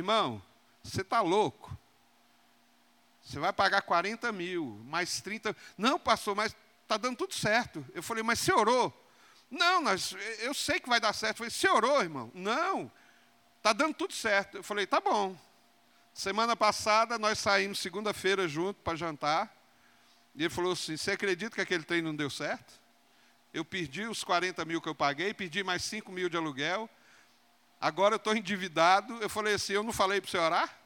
irmão, você está louco. Você vai pagar 40 mil, mais 30. Não, pastor, mas está dando tudo certo. Eu falei, mas você orou? Não, nós, eu sei que vai dar certo. Eu falei, você orou, irmão? Não, está dando tudo certo. Eu falei, tá bom. Semana passada nós saímos segunda-feira junto para jantar. E ele falou assim: Você acredita que aquele trem não deu certo? Eu perdi os 40 mil que eu paguei, perdi mais 5 mil de aluguel. Agora eu estou endividado. Eu falei assim: Eu não falei para você orar?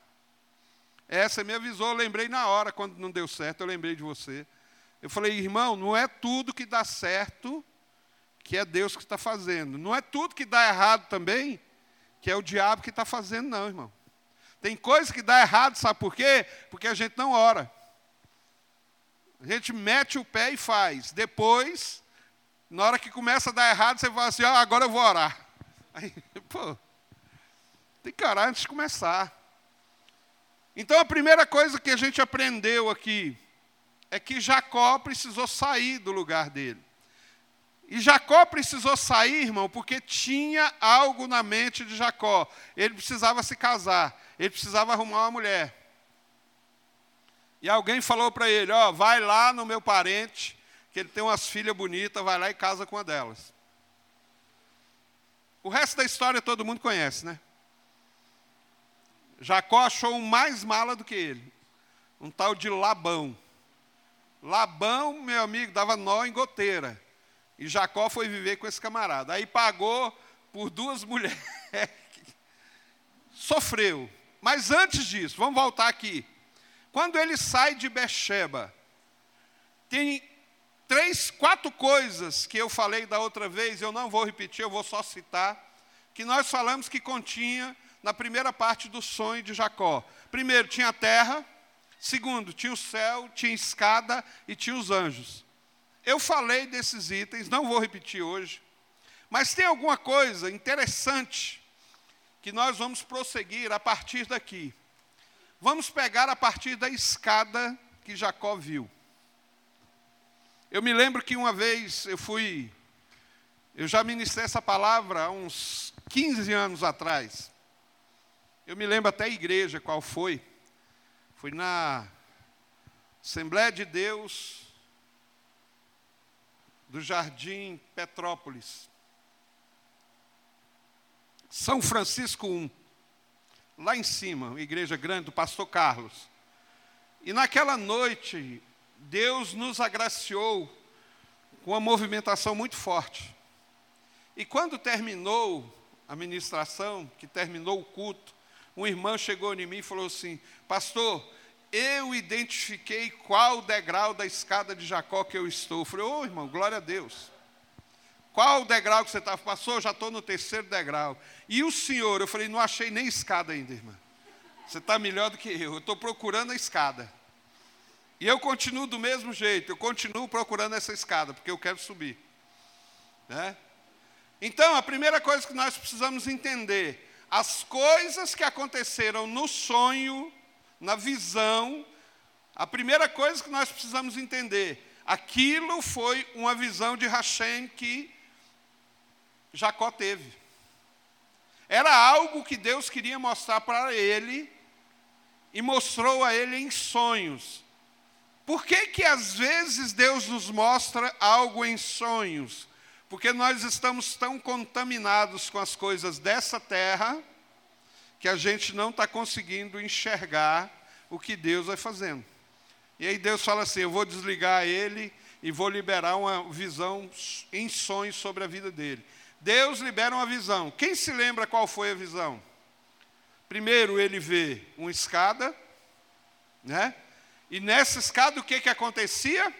Essa me avisou, eu lembrei na hora, quando não deu certo, eu lembrei de você. Eu falei, irmão, não é tudo que dá certo que é Deus que está fazendo. Não é tudo que dá errado também que é o diabo que está fazendo, não, irmão. Tem coisa que dá errado, sabe por quê? Porque a gente não ora. A gente mete o pé e faz. Depois, na hora que começa a dar errado, você fala assim: ah, agora eu vou orar. Aí, pô, tem que orar antes de começar. Então a primeira coisa que a gente aprendeu aqui é que Jacó precisou sair do lugar dele. E Jacó precisou sair, irmão, porque tinha algo na mente de Jacó. Ele precisava se casar, ele precisava arrumar uma mulher. E alguém falou para ele: Ó, oh, vai lá no meu parente, que ele tem umas filhas bonitas, vai lá e casa com uma delas. O resto da história todo mundo conhece, né? Jacó achou um mais mala do que ele, um tal de Labão. Labão, meu amigo, dava nó em goteira. E Jacó foi viver com esse camarada. Aí pagou por duas mulheres. Sofreu. Mas antes disso, vamos voltar aqui. Quando ele sai de Beceba, tem três, quatro coisas que eu falei da outra vez, eu não vou repetir, eu vou só citar, que nós falamos que continha na primeira parte do sonho de Jacó. Primeiro, tinha a terra. Segundo, tinha o céu, tinha escada e tinha os anjos. Eu falei desses itens, não vou repetir hoje, mas tem alguma coisa interessante que nós vamos prosseguir a partir daqui. Vamos pegar a partir da escada que Jacó viu. Eu me lembro que uma vez eu fui, eu já ministrei essa palavra há uns 15 anos atrás. Eu me lembro até a igreja qual foi. Foi na Assembleia de Deus, do Jardim Petrópolis. São Francisco I, lá em cima, igreja grande do pastor Carlos. E naquela noite, Deus nos agraciou com uma movimentação muito forte. E quando terminou a ministração, que terminou o culto, um irmão chegou em mim e falou assim: Pastor, eu identifiquei qual degrau da escada de Jacó que eu estou. Eu falei, ô oh, irmão, glória a Deus. Qual o degrau que você está? Passou, já estou no terceiro degrau. E o senhor? Eu falei, não achei nem escada ainda, irmã. Você está melhor do que eu. Eu estou procurando a escada. E eu continuo do mesmo jeito, eu continuo procurando essa escada, porque eu quero subir. Né? Então, a primeira coisa que nós precisamos entender: as coisas que aconteceram no sonho na visão, a primeira coisa que nós precisamos entender, aquilo foi uma visão de Hashem que Jacó teve. Era algo que Deus queria mostrar para ele e mostrou a ele em sonhos. Por que que às vezes Deus nos mostra algo em sonhos? Porque nós estamos tão contaminados com as coisas dessa terra, que a gente não está conseguindo enxergar o que Deus vai fazendo. E aí Deus fala assim: eu vou desligar ele e vou liberar uma visão em sonhos sobre a vida dele. Deus libera uma visão. Quem se lembra qual foi a visão? Primeiro ele vê uma escada, né? E nessa escada o que que acontecia?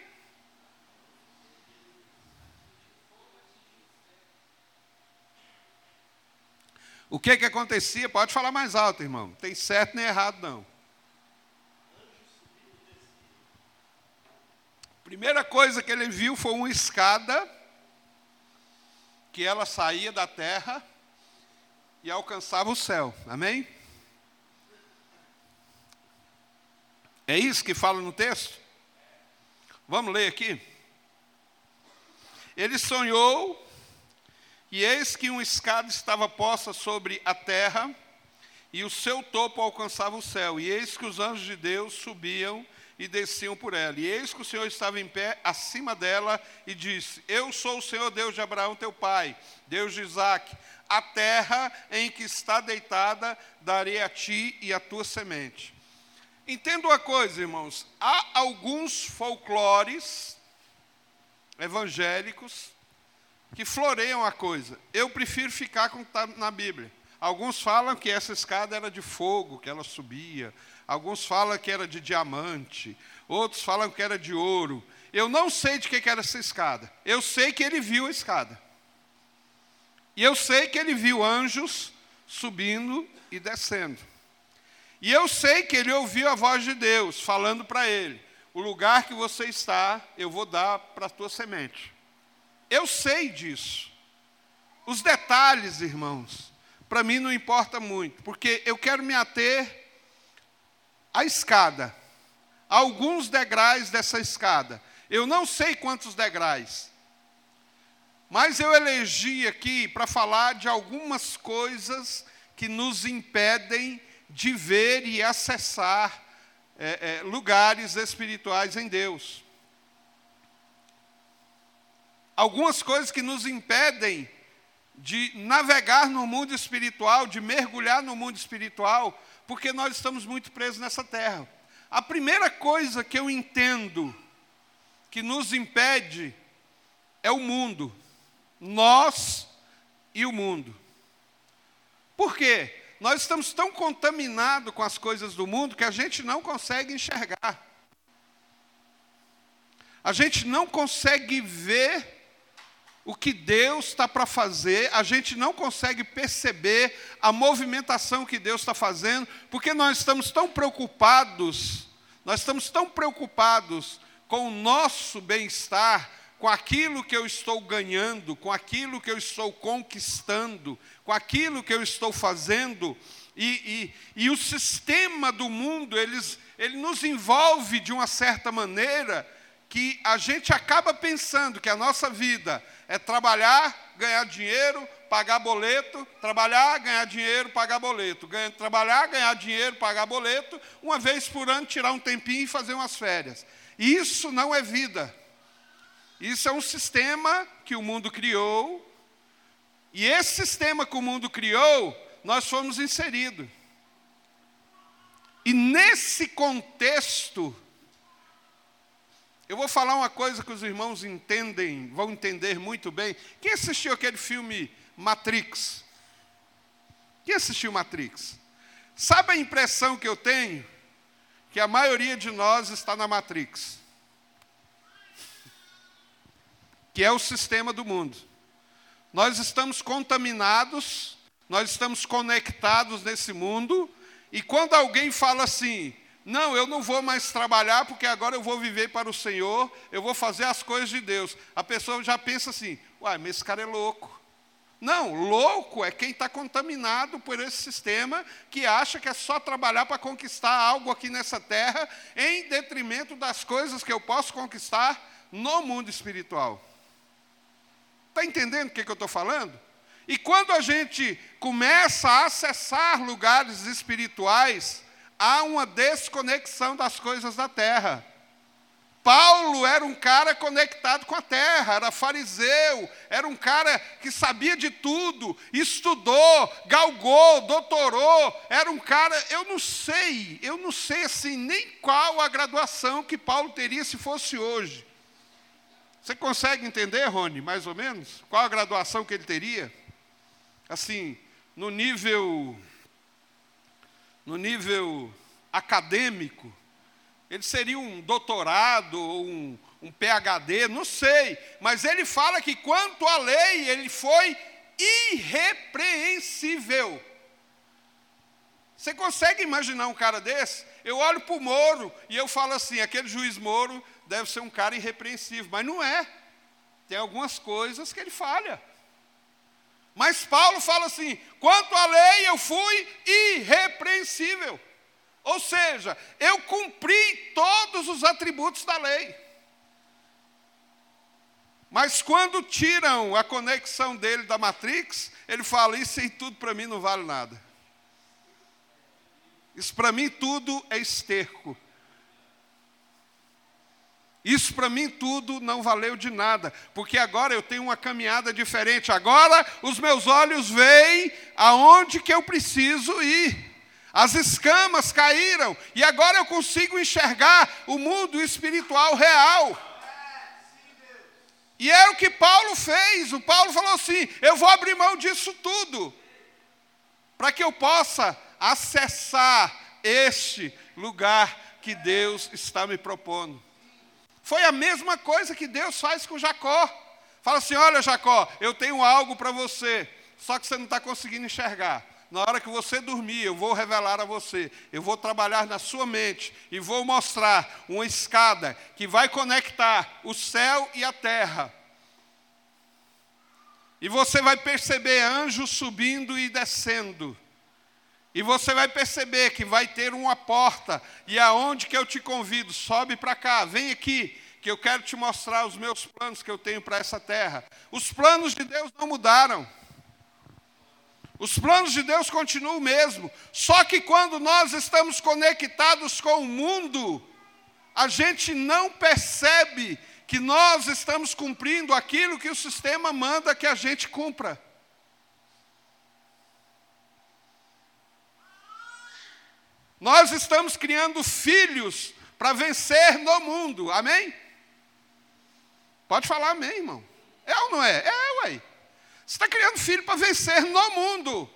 O que que acontecia? Pode falar mais alto, irmão. Não tem certo nem errado, não. Primeira coisa que ele viu foi uma escada que ela saía da terra e alcançava o céu. Amém? É isso que fala no texto? Vamos ler aqui. Ele sonhou e eis que uma escada estava posta sobre a terra, e o seu topo alcançava o céu. E eis que os anjos de Deus subiam e desciam por ela. E eis que o Senhor estava em pé acima dela e disse: Eu sou o Senhor Deus de Abraão, teu pai, Deus de Isaque. A terra em que está deitada darei a ti e a tua semente. Entenda uma coisa, irmãos: há alguns folclores evangélicos que floreiam a coisa. Eu prefiro ficar com o que está na Bíblia. Alguns falam que essa escada era de fogo, que ela subia. Alguns falam que era de diamante. Outros falam que era de ouro. Eu não sei de que era essa escada. Eu sei que ele viu a escada. E eu sei que ele viu anjos subindo e descendo. E eu sei que ele ouviu a voz de Deus falando para ele: O lugar que você está, eu vou dar para a tua semente. Eu sei disso. Os detalhes, irmãos, para mim não importa muito, porque eu quero me ater à escada, a alguns degraus dessa escada. Eu não sei quantos degraus, mas eu elegi aqui para falar de algumas coisas que nos impedem de ver e acessar é, é, lugares espirituais em Deus. Algumas coisas que nos impedem de navegar no mundo espiritual, de mergulhar no mundo espiritual, porque nós estamos muito presos nessa terra. A primeira coisa que eu entendo que nos impede é o mundo. Nós e o mundo. Por quê? Nós estamos tão contaminados com as coisas do mundo que a gente não consegue enxergar. A gente não consegue ver o que Deus está para fazer, a gente não consegue perceber a movimentação que Deus está fazendo, porque nós estamos tão preocupados, nós estamos tão preocupados com o nosso bem-estar, com aquilo que eu estou ganhando, com aquilo que eu estou conquistando, com aquilo que eu estou fazendo, e, e, e o sistema do mundo, eles, ele nos envolve de uma certa maneira que a gente acaba pensando que a nossa vida é trabalhar, ganhar dinheiro, pagar boleto, trabalhar, ganhar dinheiro, pagar boleto, ganha, trabalhar, ganhar dinheiro, pagar boleto, uma vez por ano tirar um tempinho e fazer umas férias. Isso não é vida. Isso é um sistema que o mundo criou, e esse sistema que o mundo criou, nós fomos inseridos. E nesse contexto, eu vou falar uma coisa que os irmãos entendem, vão entender muito bem. Quem assistiu aquele filme Matrix? Quem assistiu Matrix? Sabe a impressão que eu tenho? Que a maioria de nós está na Matrix. Que é o sistema do mundo. Nós estamos contaminados, nós estamos conectados nesse mundo, e quando alguém fala assim, não, eu não vou mais trabalhar porque agora eu vou viver para o Senhor, eu vou fazer as coisas de Deus. A pessoa já pensa assim: uai, mas esse cara é louco. Não, louco é quem está contaminado por esse sistema que acha que é só trabalhar para conquistar algo aqui nessa terra, em detrimento das coisas que eu posso conquistar no mundo espiritual. Está entendendo o que, que eu estou falando? E quando a gente começa a acessar lugares espirituais, há uma desconexão das coisas da terra. Paulo era um cara conectado com a terra, era fariseu, era um cara que sabia de tudo, estudou, galgou, doutorou, era um cara, eu não sei, eu não sei assim nem qual a graduação que Paulo teria se fosse hoje. Você consegue entender, Rony, mais ou menos? Qual a graduação que ele teria? Assim, no nível no nível acadêmico, ele seria um doutorado ou um, um PhD, não sei, mas ele fala que quanto à lei, ele foi irrepreensível. Você consegue imaginar um cara desse? Eu olho para o Moro e eu falo assim: aquele juiz Moro deve ser um cara irrepreensível, mas não é. Tem algumas coisas que ele falha. Mas Paulo fala assim: quanto à lei, eu fui irrepreensível. Ou seja, eu cumpri todos os atributos da lei. Mas quando tiram a conexão dele da Matrix, ele fala: Isso aí tudo para mim não vale nada. Isso para mim tudo é esterco. Isso para mim tudo não valeu de nada, porque agora eu tenho uma caminhada diferente. Agora os meus olhos veem aonde que eu preciso ir. As escamas caíram e agora eu consigo enxergar o mundo espiritual real. E é o que Paulo fez. O Paulo falou assim: eu vou abrir mão disso tudo, para que eu possa acessar este lugar que Deus está me propondo. Foi a mesma coisa que Deus faz com Jacó. Fala assim: olha, Jacó, eu tenho algo para você, só que você não está conseguindo enxergar na hora que você dormir, eu vou revelar a você, eu vou trabalhar na sua mente e vou mostrar uma escada que vai conectar o céu e a terra. E você vai perceber anjos subindo e descendo. E você vai perceber que vai ter uma porta. E aonde que eu te convido? Sobe para cá, vem aqui, que eu quero te mostrar os meus planos que eu tenho para essa terra. Os planos de Deus não mudaram. Os planos de Deus continuam o mesmo. Só que quando nós estamos conectados com o mundo, a gente não percebe que nós estamos cumprindo aquilo que o sistema manda que a gente cumpra. Nós estamos criando filhos para vencer no mundo, amém? Pode falar amém, irmão. É ou não é? É, ué. Você está criando filho para vencer no mundo.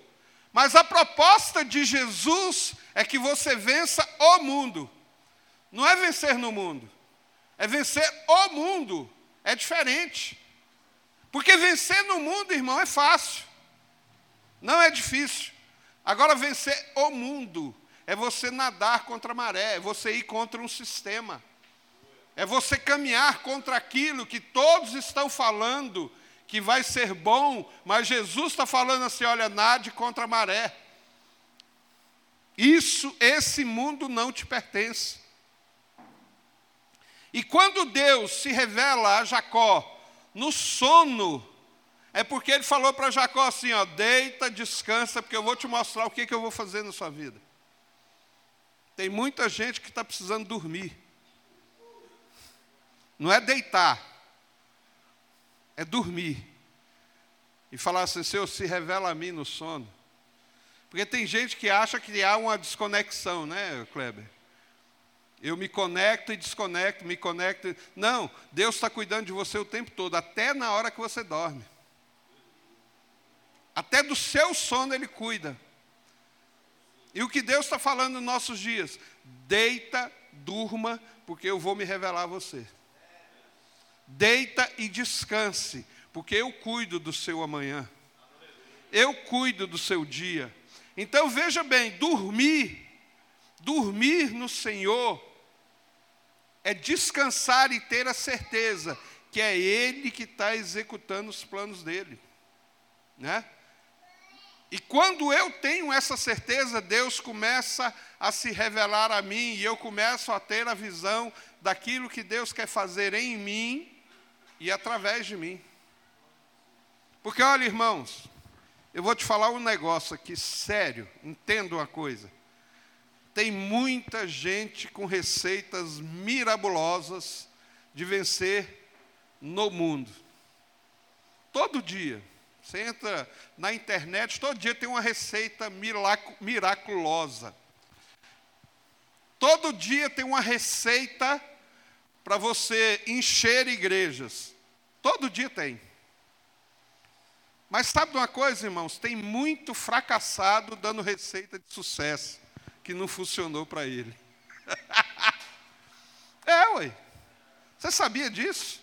Mas a proposta de Jesus é que você vença o mundo. Não é vencer no mundo. É vencer o mundo. É diferente. Porque vencer no mundo, irmão, é fácil. Não é difícil. Agora, vencer o mundo é você nadar contra a maré, é você ir contra um sistema. É você caminhar contra aquilo que todos estão falando que vai ser bom, mas Jesus está falando assim: olha, nade contra a maré. Isso, esse mundo não te pertence. E quando Deus se revela a Jacó no sono, é porque ele falou para Jacó assim: ó, deita, descansa, porque eu vou te mostrar o que, que eu vou fazer na sua vida. Tem muita gente que está precisando dormir. Não é deitar, é dormir. E falar assim, Senhor, se revela a mim no sono. Porque tem gente que acha que há uma desconexão, né, Kleber? Eu me conecto e desconecto, me conecto. Não, Deus está cuidando de você o tempo todo, até na hora que você dorme. Até do seu sono Ele cuida. E o que Deus está falando nos nossos dias? Deita, durma, porque eu vou me revelar a você. Deita e descanse, porque eu cuido do seu amanhã. Eu cuido do seu dia. Então veja bem, dormir, dormir no Senhor é descansar e ter a certeza que é Ele que está executando os planos dele, né? E quando eu tenho essa certeza, Deus começa a se revelar a mim e eu começo a ter a visão daquilo que Deus quer fazer em mim e através de mim. Porque olha, irmãos, eu vou te falar um negócio aqui sério, entenda uma coisa. Tem muita gente com receitas mirabolosas de vencer no mundo. Todo dia. Você entra na internet, todo dia tem uma receita miraculosa. Todo dia tem uma receita para você encher igrejas. Todo dia tem. Mas sabe de uma coisa, irmãos? Tem muito fracassado dando receita de sucesso que não funcionou para ele. é, ué. Você sabia disso?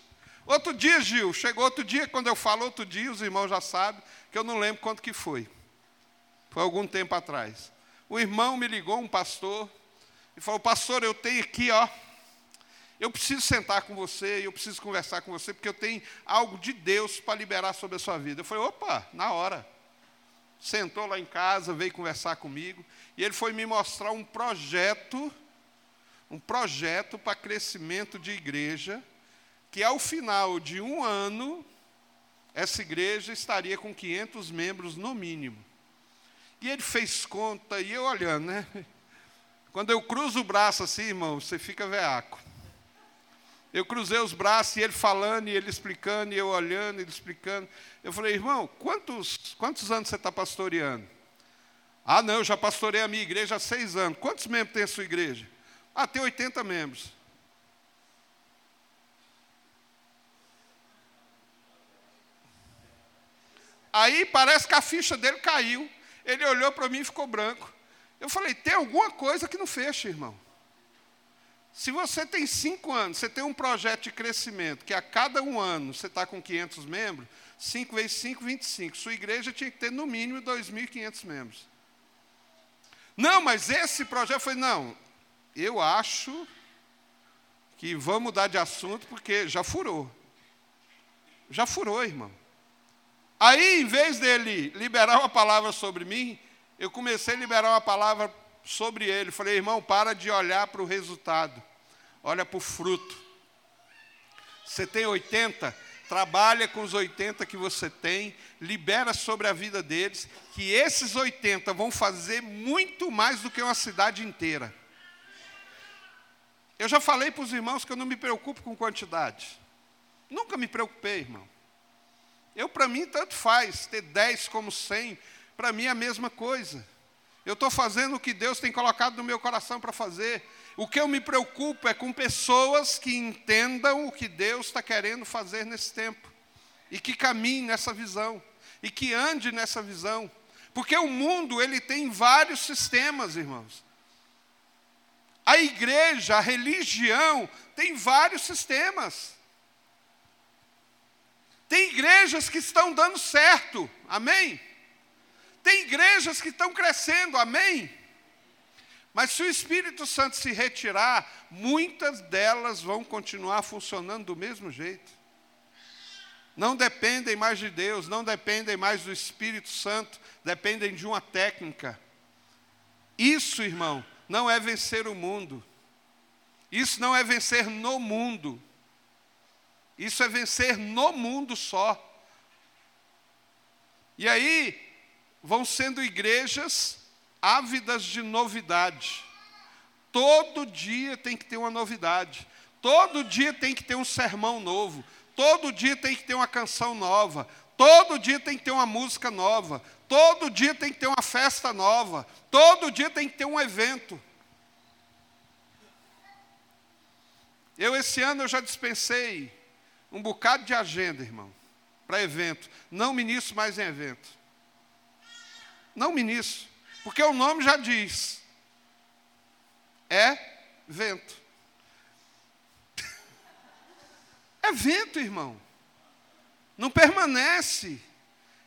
Outro dia, Gil, chegou outro dia, quando eu falo outro dia, os irmãos já sabem, que eu não lembro quanto que foi. Foi algum tempo atrás. O irmão me ligou, um pastor, e falou, pastor, eu tenho aqui, ó, eu preciso sentar com você, eu preciso conversar com você, porque eu tenho algo de Deus para liberar sobre a sua vida. Eu falei, opa, na hora. Sentou lá em casa, veio conversar comigo, e ele foi me mostrar um projeto, um projeto para crescimento de igreja, que ao final de um ano, essa igreja estaria com 500 membros no mínimo. E ele fez conta, e eu olhando, né? Quando eu cruzo o braço assim, irmão, você fica veaco. Eu cruzei os braços e ele falando, e ele explicando, e eu olhando, ele explicando. Eu falei, irmão, quantos, quantos anos você está pastoreando? Ah, não, eu já pastorei a minha igreja há seis anos. Quantos membros tem a sua igreja? Ah, tem 80 membros. Aí parece que a ficha dele caiu. Ele olhou para mim e ficou branco. Eu falei, tem alguma coisa que não fecha, irmão. Se você tem cinco anos, você tem um projeto de crescimento, que a cada um ano você está com 500 membros, 5 vezes 5, 25. Sua igreja tinha que ter no mínimo 2.500 membros. Não, mas esse projeto foi, não, eu acho que vamos mudar de assunto porque já furou. Já furou, irmão. Aí, em vez dele liberar uma palavra sobre mim, eu comecei a liberar uma palavra sobre ele. Falei, irmão, para de olhar para o resultado, olha para o fruto. Você tem 80, trabalha com os 80 que você tem, libera sobre a vida deles, que esses 80 vão fazer muito mais do que uma cidade inteira. Eu já falei para os irmãos que eu não me preocupo com quantidade. Nunca me preocupei, irmão. Eu, para mim, tanto faz ter 10 como 100, para mim é a mesma coisa. Eu estou fazendo o que Deus tem colocado no meu coração para fazer. O que eu me preocupo é com pessoas que entendam o que Deus está querendo fazer nesse tempo. E que caminhem nessa visão. E que ande nessa visão. Porque o mundo, ele tem vários sistemas, irmãos. A igreja, a religião, tem vários sistemas. Tem igrejas que estão dando certo, amém? Tem igrejas que estão crescendo, amém? Mas se o Espírito Santo se retirar, muitas delas vão continuar funcionando do mesmo jeito. Não dependem mais de Deus, não dependem mais do Espírito Santo, dependem de uma técnica. Isso, irmão, não é vencer o mundo. Isso não é vencer no mundo. Isso é vencer no mundo só. E aí vão sendo igrejas ávidas de novidade. Todo dia tem que ter uma novidade. Todo dia tem que ter um sermão novo. Todo dia tem que ter uma canção nova. Todo dia tem que ter uma música nova. Todo dia tem que ter uma festa nova. Todo dia tem que ter um evento. Eu, esse ano, eu já dispensei um bocado de agenda, irmão, para evento. Não ministro mais em evento. Não ministro. Porque o nome já diz. É vento. É vento, irmão. Não permanece.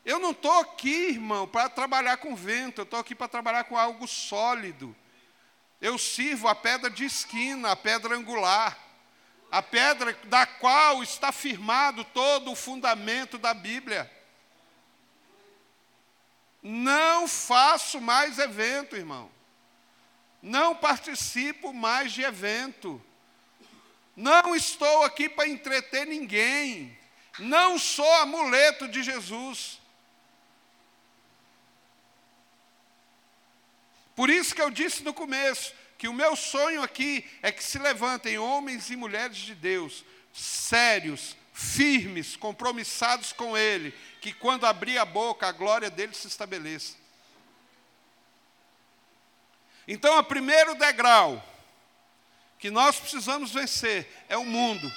Eu não estou aqui, irmão, para trabalhar com vento, eu estou aqui para trabalhar com algo sólido. Eu sirvo a pedra de esquina, a pedra angular, a pedra da qual está firmado todo o fundamento da Bíblia. Não faço mais evento, irmão. Não participo mais de evento. Não estou aqui para entreter ninguém. Não sou amuleto de Jesus. Por isso que eu disse no começo que o meu sonho aqui é que se levantem homens e mulheres de Deus, sérios, firmes, compromissados com Ele, que quando abrir a boca, a glória dele se estabeleça. Então, o primeiro degrau que nós precisamos vencer é o mundo.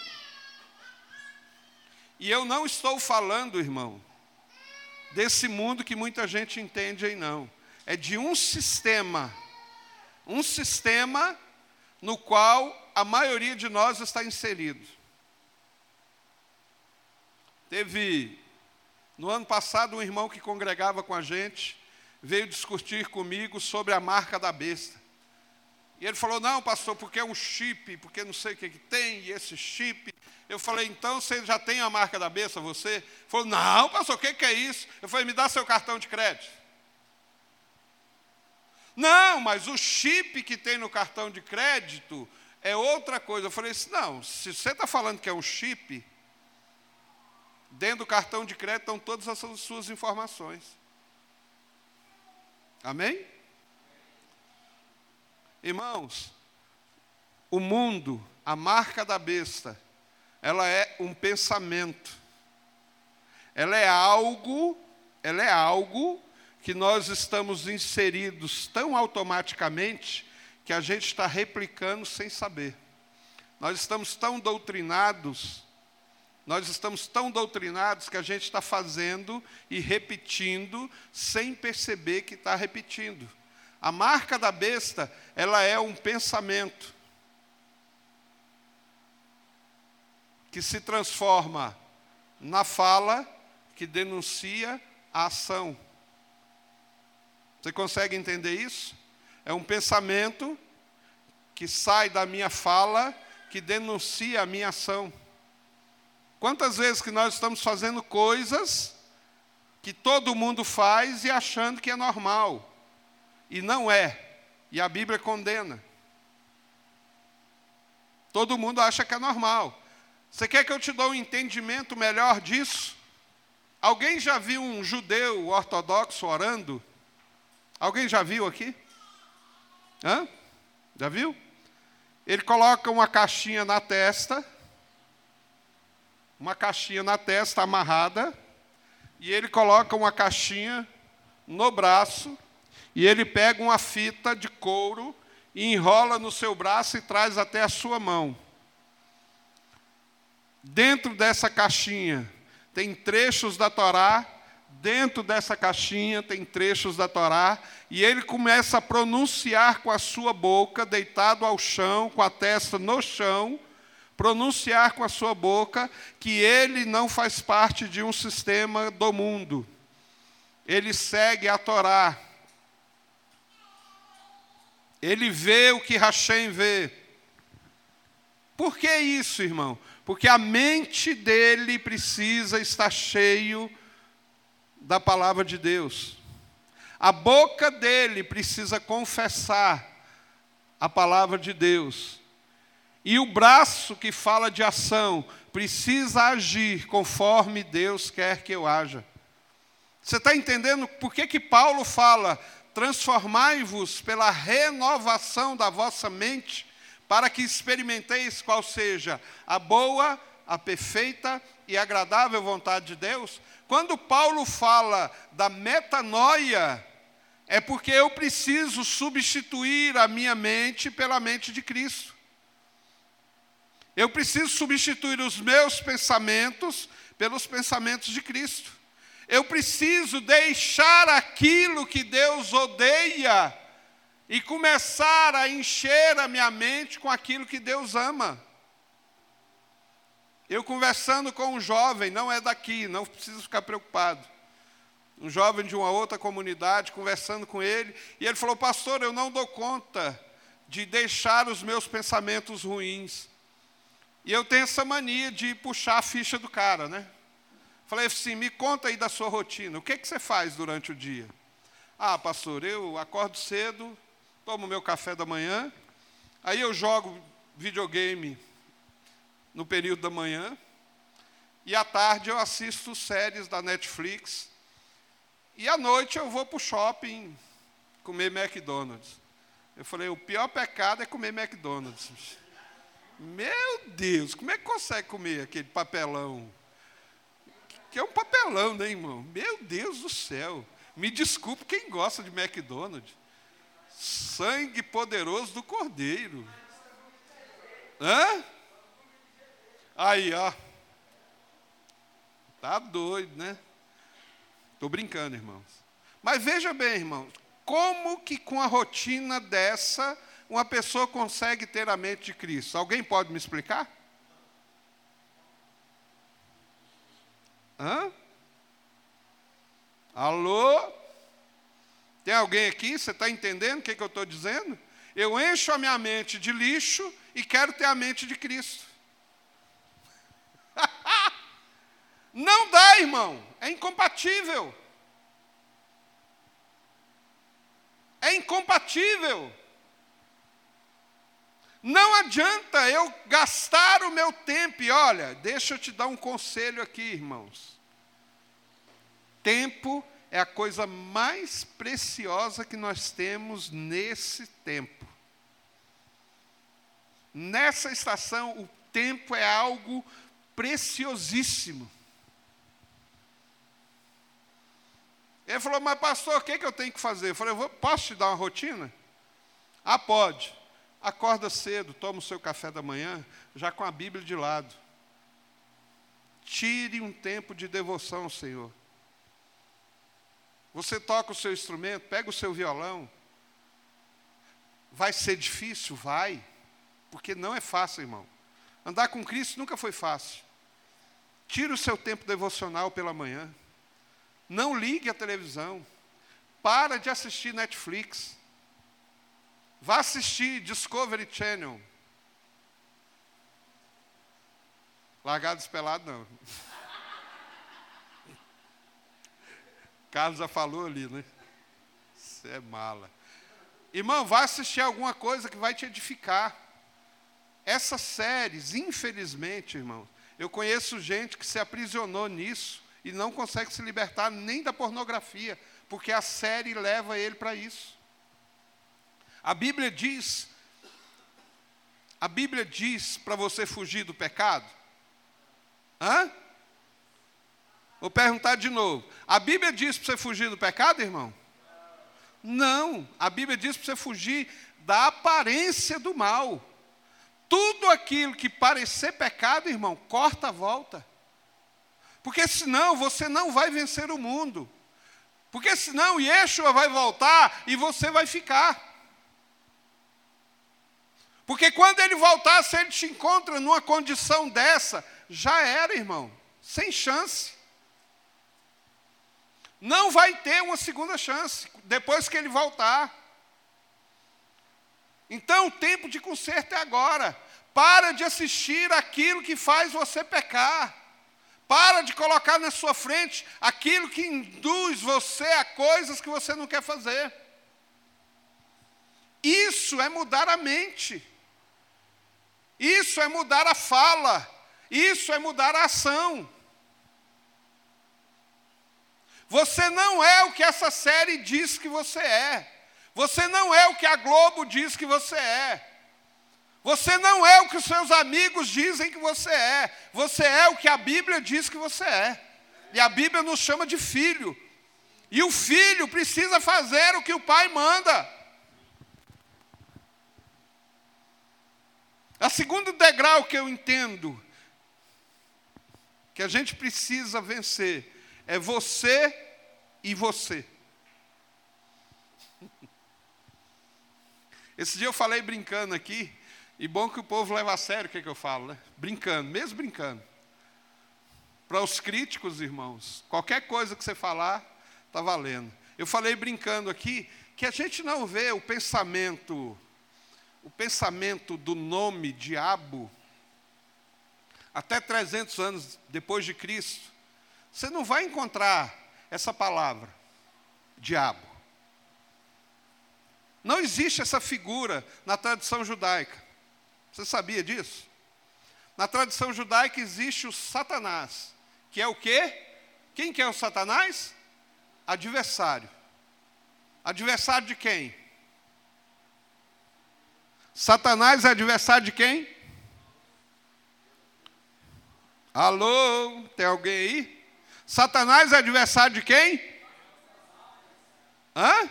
E eu não estou falando, irmão, desse mundo que muita gente entende aí, não. É de um sistema, um sistema no qual a maioria de nós está inserido. Teve, no ano passado, um irmão que congregava com a gente, veio discutir comigo sobre a marca da besta. E ele falou: Não, pastor, porque é um chip, porque não sei o que, que tem, e esse chip. Eu falei: Então você já tem a marca da besta, você? Ele falou: Não, pastor, o que, que é isso? Eu falei: Me dá seu cartão de crédito. Não, mas o chip que tem no cartão de crédito é outra coisa. Eu falei assim: Não, se você está falando que é um chip, Dentro do cartão de crédito estão todas as suas informações. Amém? Irmãos, o mundo, a marca da besta, ela é um pensamento. Ela é algo, ela é algo que nós estamos inseridos tão automaticamente que a gente está replicando sem saber. Nós estamos tão doutrinados, nós estamos tão doutrinados que a gente está fazendo e repetindo sem perceber que está repetindo. A marca da besta, ela é um pensamento. que se transforma na fala que denuncia a ação. Você consegue entender isso? É um pensamento que sai da minha fala que denuncia a minha ação. Quantas vezes que nós estamos fazendo coisas que todo mundo faz e achando que é normal, e não é, e a Bíblia condena. Todo mundo acha que é normal. Você quer que eu te dê um entendimento melhor disso? Alguém já viu um judeu ortodoxo orando? Alguém já viu aqui? Hã? Já viu? Ele coloca uma caixinha na testa, uma caixinha na testa amarrada, e ele coloca uma caixinha no braço, e ele pega uma fita de couro e enrola no seu braço e traz até a sua mão. Dentro dessa caixinha tem trechos da Torá, dentro dessa caixinha tem trechos da Torá, e ele começa a pronunciar com a sua boca, deitado ao chão, com a testa no chão, pronunciar com a sua boca que ele não faz parte de um sistema do mundo. Ele segue a Torá. Ele vê o que Hashem vê. Por que isso, irmão? Porque a mente dele precisa estar cheio da palavra de Deus. A boca dele precisa confessar a palavra de Deus. E o braço que fala de ação precisa agir conforme Deus quer que eu haja. Você está entendendo por que, que Paulo fala: transformai-vos pela renovação da vossa mente? para que experimenteis qual seja a boa, a perfeita e agradável vontade de Deus. Quando Paulo fala da metanoia, é porque eu preciso substituir a minha mente pela mente de Cristo. Eu preciso substituir os meus pensamentos pelos pensamentos de Cristo. Eu preciso deixar aquilo que Deus odeia e começar a encher a minha mente com aquilo que Deus ama. Eu conversando com um jovem, não é daqui, não precisa ficar preocupado. Um jovem de uma outra comunidade, conversando com ele, e ele falou: Pastor, eu não dou conta de deixar os meus pensamentos ruins. E eu tenho essa mania de puxar a ficha do cara, né? Falei assim: me conta aí da sua rotina, o que, que você faz durante o dia? Ah, pastor, eu acordo cedo, tomo meu café da manhã, aí eu jogo videogame no período da manhã, e à tarde eu assisto séries da Netflix, e à noite eu vou para o shopping comer McDonald's. Eu falei, o pior pecado é comer McDonald's. Meu Deus, como é que consegue comer aquele papelão? Que é um papelão, né, irmão? Meu Deus do céu. Me desculpe quem gosta de McDonald's sangue poderoso do Cordeiro. Hã? Aí, ó. Tá doido, né? Estou brincando, irmãos. Mas veja bem, irmãos, como que com a rotina dessa uma pessoa consegue ter a mente de Cristo? Alguém pode me explicar? Hã? Alô? Tem alguém aqui? Você está entendendo o que, que eu estou dizendo? Eu encho a minha mente de lixo e quero ter a mente de Cristo. Não dá, irmão. É incompatível. É incompatível. Não adianta eu gastar o meu tempo. E olha, deixa eu te dar um conselho aqui, irmãos. Tempo é a coisa mais preciosa que nós temos nesse tempo. Nessa estação, o tempo é algo preciosíssimo. Ele falou, mas pastor, o que, que eu tenho que fazer? Eu falei, posso te dar uma rotina? Ah, pode. Acorda cedo, toma o seu café da manhã, já com a Bíblia de lado. Tire um tempo de devoção ao Senhor. Você toca o seu instrumento, pega o seu violão. Vai ser difícil? Vai. Porque não é fácil, irmão. Andar com Cristo nunca foi fácil. Tire o seu tempo devocional pela manhã. Não ligue a televisão. Para de assistir Netflix. Vá assistir Discovery Channel. Largados pelados, não. Carlos já falou ali, né? Você é mala. Irmão, vá assistir alguma coisa que vai te edificar. Essas séries, infelizmente, irmão, eu conheço gente que se aprisionou nisso e não consegue se libertar nem da pornografia, porque a série leva ele para isso. A Bíblia diz, a Bíblia diz para você fugir do pecado? Hã? Vou perguntar de novo. A Bíblia diz para você fugir do pecado, irmão? Não. A Bíblia diz para você fugir da aparência do mal. Tudo aquilo que parecer pecado, irmão, corta a volta. Porque senão você não vai vencer o mundo. Porque senão Yeshua vai voltar e você vai ficar. Porque quando ele voltar, se ele te encontra numa condição dessa, já era, irmão, sem chance. Não vai ter uma segunda chance depois que ele voltar. Então, o tempo de conserto é agora. Para de assistir aquilo que faz você pecar. Para de colocar na sua frente aquilo que induz você a coisas que você não quer fazer. Isso é mudar a mente. Isso é mudar a fala. Isso é mudar a ação. Você não é o que essa série diz que você é. Você não é o que a Globo diz que você é. Você não é o que os seus amigos dizem que você é. Você é o que a Bíblia diz que você é. E a Bíblia nos chama de filho. E o filho precisa fazer o que o pai manda. A segundo degrau que eu entendo que a gente precisa vencer é você e você. Esse dia eu falei brincando aqui, e bom que o povo leva a sério o que, é que eu falo, né? Brincando, mesmo brincando. Para os críticos, irmãos, qualquer coisa que você falar, está valendo. Eu falei brincando aqui que a gente não vê o pensamento o pensamento do nome diabo, até 300 anos depois de Cristo, você não vai encontrar essa palavra, diabo. Não existe essa figura na tradição judaica. Você sabia disso? Na tradição judaica existe o Satanás, que é o quê? Quem que é o Satanás? Adversário. Adversário de quem? Satanás é adversário de quem? Alô, tem alguém aí? Satanás é adversário de quem? Hã?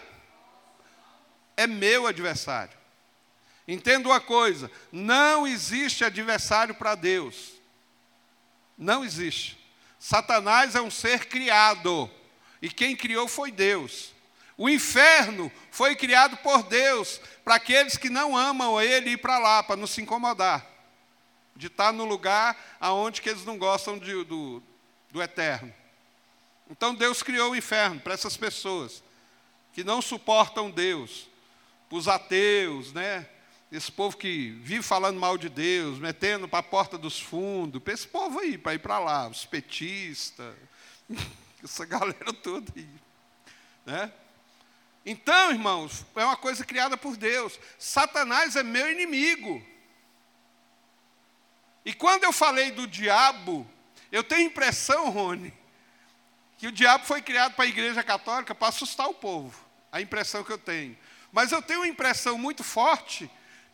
É meu adversário. Entenda uma coisa: não existe adversário para Deus. Não existe. Satanás é um ser criado. E quem criou foi Deus. O inferno foi criado por Deus para aqueles que não amam Ele ir para lá, para não se incomodar, de estar no lugar aonde que eles não gostam de, do, do eterno. Então Deus criou o inferno para essas pessoas que não suportam Deus, para os ateus, né? Esse povo que vive falando mal de Deus, metendo para a porta dos fundos, para esse povo aí, para ir para lá, os petistas, essa galera toda aí. Né? Então, irmãos, é uma coisa criada por Deus. Satanás é meu inimigo. E quando eu falei do diabo, eu tenho impressão, Rony, que o diabo foi criado para a igreja católica para assustar o povo. A impressão que eu tenho. Mas eu tenho uma impressão muito forte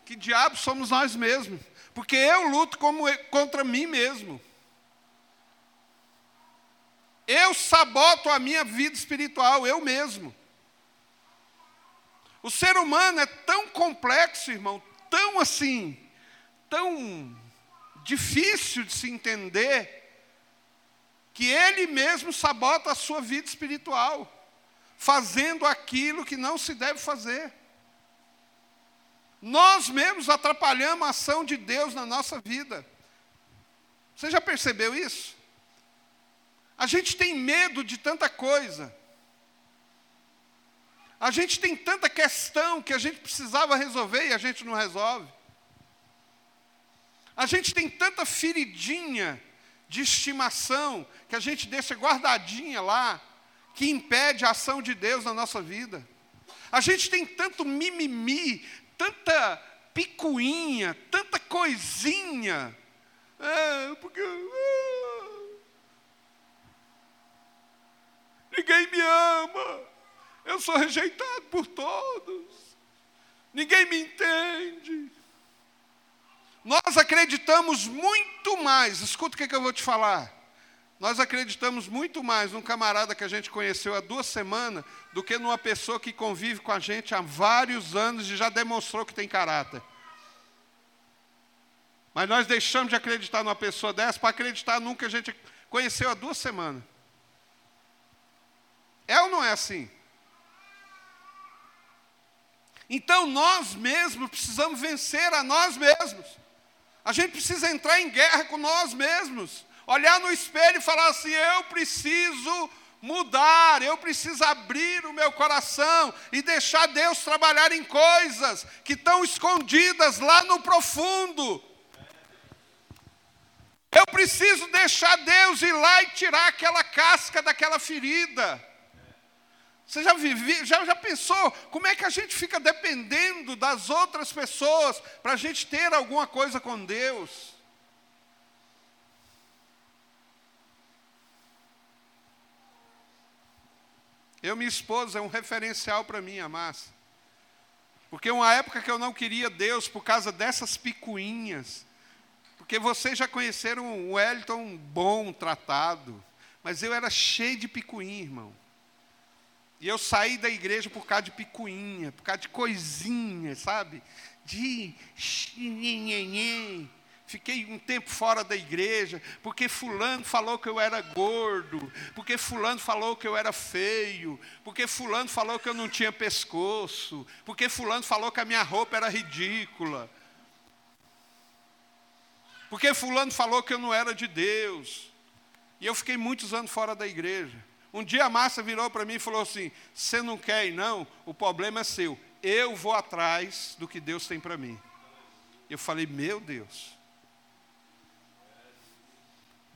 que diabo somos nós mesmos. Porque eu luto como, contra mim mesmo. Eu saboto a minha vida espiritual, eu mesmo. O ser humano é tão complexo, irmão, tão assim, tão difícil de se entender, que ele mesmo sabota a sua vida espiritual, fazendo aquilo que não se deve fazer. Nós mesmos atrapalhamos a ação de Deus na nossa vida. Você já percebeu isso? A gente tem medo de tanta coisa. A gente tem tanta questão que a gente precisava resolver e a gente não resolve. A gente tem tanta feridinha de estimação que a gente deixa guardadinha lá, que impede a ação de Deus na nossa vida. A gente tem tanto mimimi, tanta picuinha, tanta coisinha. É, porque. Ah, ninguém me ama. Eu sou rejeitado por todos. Ninguém me entende. Nós acreditamos muito mais, escuta o que, que eu vou te falar. Nós acreditamos muito mais num camarada que a gente conheceu há duas semanas do que numa pessoa que convive com a gente há vários anos e já demonstrou que tem caráter. Mas nós deixamos de acreditar numa pessoa dessa para acreditar num que a gente conheceu há duas semanas. É ou não é assim? Então nós mesmos precisamos vencer a nós mesmos. A gente precisa entrar em guerra com nós mesmos olhar no espelho e falar assim: eu preciso mudar, eu preciso abrir o meu coração e deixar Deus trabalhar em coisas que estão escondidas lá no profundo. Eu preciso deixar Deus ir lá e tirar aquela casca daquela ferida. Você já, vive, já, já pensou como é que a gente fica dependendo das outras pessoas para a gente ter alguma coisa com Deus? Eu, minha esposa, é um referencial para mim, a. Porque uma época que eu não queria Deus por causa dessas picuinhas. Porque vocês já conheceram o Wellington bom, tratado. Mas eu era cheio de picuinha, irmão. E eu saí da igreja por causa de picuinha, por causa de coisinha, sabe? De fiquei um tempo fora da igreja, porque fulano falou que eu era gordo, porque fulano falou que eu era feio, porque fulano falou que eu não tinha pescoço, porque fulano falou que a minha roupa era ridícula. Porque fulano falou que eu não era de Deus. E eu fiquei muitos anos fora da igreja. Um dia a Márcia virou para mim e falou assim: "Você não quer ir não? O problema é seu. Eu vou atrás do que Deus tem para mim." Eu falei: "Meu Deus,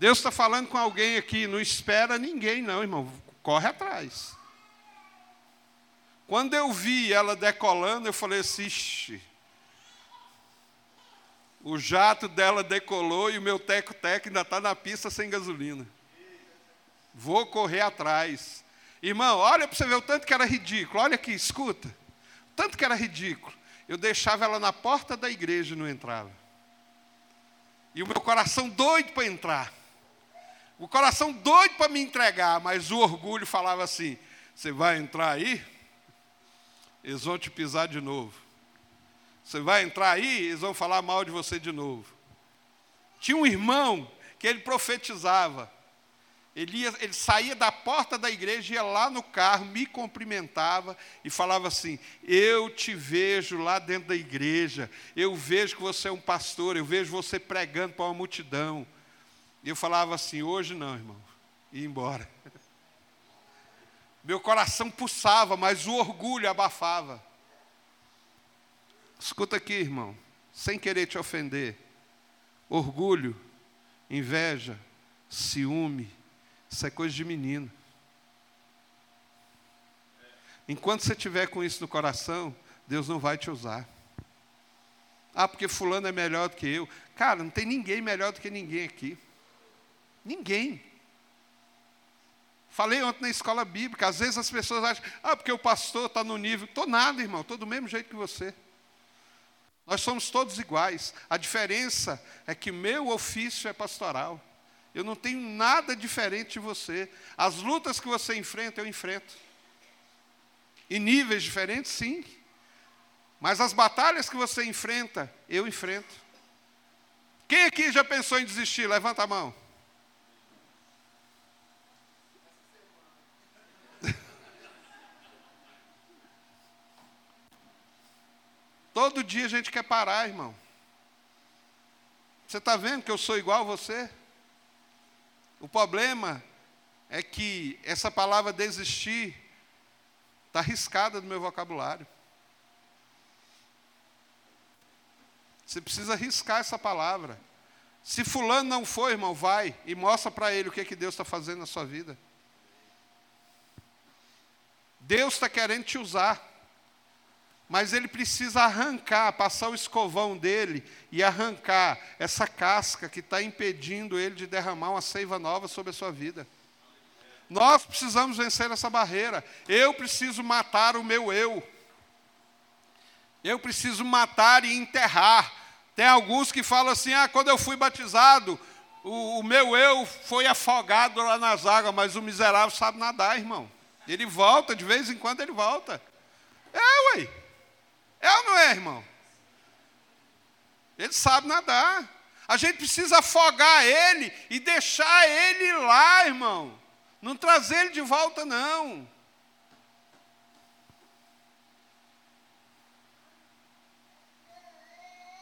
Deus está falando com alguém aqui, não espera ninguém, não, irmão. Corre atrás. Quando eu vi ela decolando, eu falei assim: Ixi, o jato dela decolou e o meu teco-teco ainda está na pista sem gasolina. Vou correr atrás. Irmão, olha para você ver o tanto que era ridículo. Olha aqui, escuta. O tanto que era ridículo. Eu deixava ela na porta da igreja e não entrava. E o meu coração doido para entrar. O coração doido para me entregar, mas o orgulho falava assim: você vai entrar aí, eles vão te pisar de novo. Você vai entrar aí, eles vão falar mal de você de novo. Tinha um irmão que ele profetizava. Ele, ia, ele saía da porta da igreja, ia lá no carro, me cumprimentava e falava assim: Eu te vejo lá dentro da igreja, eu vejo que você é um pastor, eu vejo você pregando para uma multidão. E eu falava assim: hoje não, irmão, ia embora. Meu coração pulsava, mas o orgulho abafava. Escuta aqui, irmão, sem querer te ofender. Orgulho, inveja, ciúme, isso é coisa de menino. Enquanto você tiver com isso no coração, Deus não vai te usar. Ah, porque fulano é melhor do que eu. Cara, não tem ninguém melhor do que ninguém aqui. Ninguém. Falei ontem na escola bíblica, às vezes as pessoas acham, ah, porque o pastor está no nível. Estou nada, irmão, estou do mesmo jeito que você. Nós somos todos iguais. A diferença é que meu ofício é pastoral. Eu não tenho nada diferente de você. As lutas que você enfrenta, eu enfrento. Em níveis diferentes, sim. Mas as batalhas que você enfrenta, eu enfrento. Quem aqui já pensou em desistir? Levanta a mão. Todo dia a gente quer parar, irmão. Você está vendo que eu sou igual a você? O problema é que essa palavra desistir está arriscada do meu vocabulário. Você precisa arriscar essa palavra. Se fulano não foi, irmão, vai e mostra para ele o que, é que Deus está fazendo na sua vida. Deus está querendo te usar mas ele precisa arrancar, passar o escovão dele e arrancar essa casca que está impedindo ele de derramar uma seiva nova sobre a sua vida. Nós precisamos vencer essa barreira. Eu preciso matar o meu eu. Eu preciso matar e enterrar. Tem alguns que falam assim: ah, quando eu fui batizado, o, o meu eu foi afogado lá nas águas, mas o miserável sabe nadar, irmão. Ele volta, de vez em quando ele volta. É, ué. É ou não é, irmão? Ele sabe nadar. A gente precisa afogar ele e deixar ele lá, irmão. Não trazer ele de volta, não.